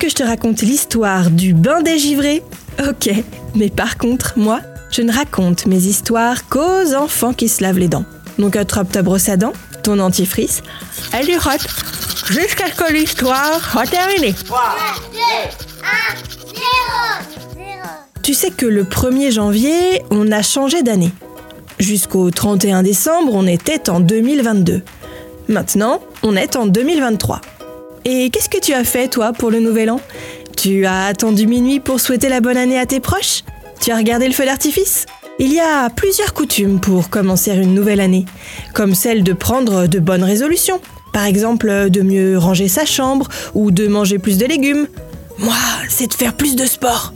Que je te raconte l'histoire du bain des givrés Ok, mais par contre, moi, je ne raconte mes histoires qu'aux enfants qui se lavent les dents. Donc attrape ta brosse à dents, ton dentifrice, elle y rote, jusqu'à ce que l'histoire soit terminée. 3, 2, 1, 0, 0. Tu sais que le 1er janvier, on a changé d'année. Jusqu'au 31 décembre, on était en 2022. Maintenant, on est en 2023. Et qu'est-ce que tu as fait, toi, pour le nouvel an? Tu as attendu minuit pour souhaiter la bonne année à tes proches? Tu as regardé le feu d'artifice? Il y a plusieurs coutumes pour commencer une nouvelle année, comme celle de prendre de bonnes résolutions. Par exemple, de mieux ranger sa chambre ou de manger plus de légumes. Moi, c'est de faire plus de sport.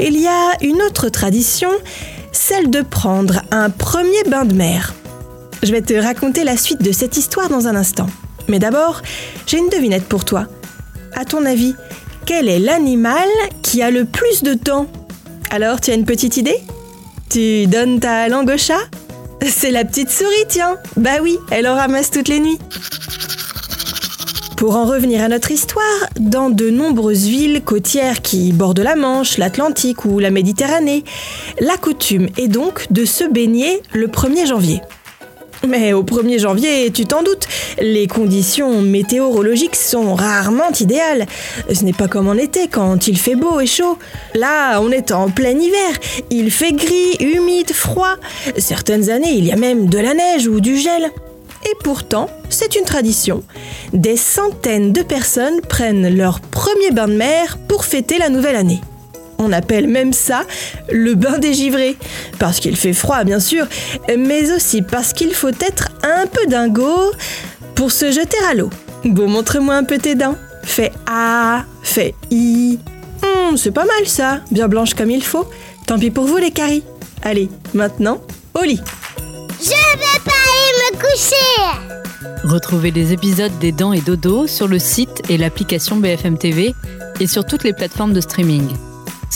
Il y a une autre tradition, celle de prendre un premier bain de mer. Je vais te raconter la suite de cette histoire dans un instant. Mais d'abord, j'ai une devinette pour toi. À ton avis, quel est l'animal qui a le plus de temps? Alors, tu as une petite idée? Tu donnes ta langue au chat? C'est la petite souris, tiens Bah oui, elle en ramasse toutes les nuits. Pour en revenir à notre histoire, dans de nombreuses villes côtières qui bordent la Manche, l'Atlantique ou la Méditerranée, la coutume est donc de se baigner le 1er janvier. Mais au 1er janvier, tu t'en doutes, les conditions météorologiques sont rarement idéales. Ce n'est pas comme en été quand il fait beau et chaud. Là, on est en plein hiver. Il fait gris, humide, froid. Certaines années, il y a même de la neige ou du gel. Et pourtant, c'est une tradition. Des centaines de personnes prennent leur premier bain de mer pour fêter la nouvelle année. On appelle même ça le bain des givrés. Parce qu'il fait froid, bien sûr, mais aussi parce qu'il faut être un peu dingo pour se jeter à l'eau. Bon, montre-moi un peu tes dents. Fais A, fais I. Hmm, c'est pas mal ça, bien blanche comme il faut. Tant pis pour vous les caries. Allez, maintenant, au lit. Je vais pas aller me coucher. Retrouvez les épisodes des Dents et Dodo sur le site et l'application BFM TV et sur toutes les plateformes de streaming.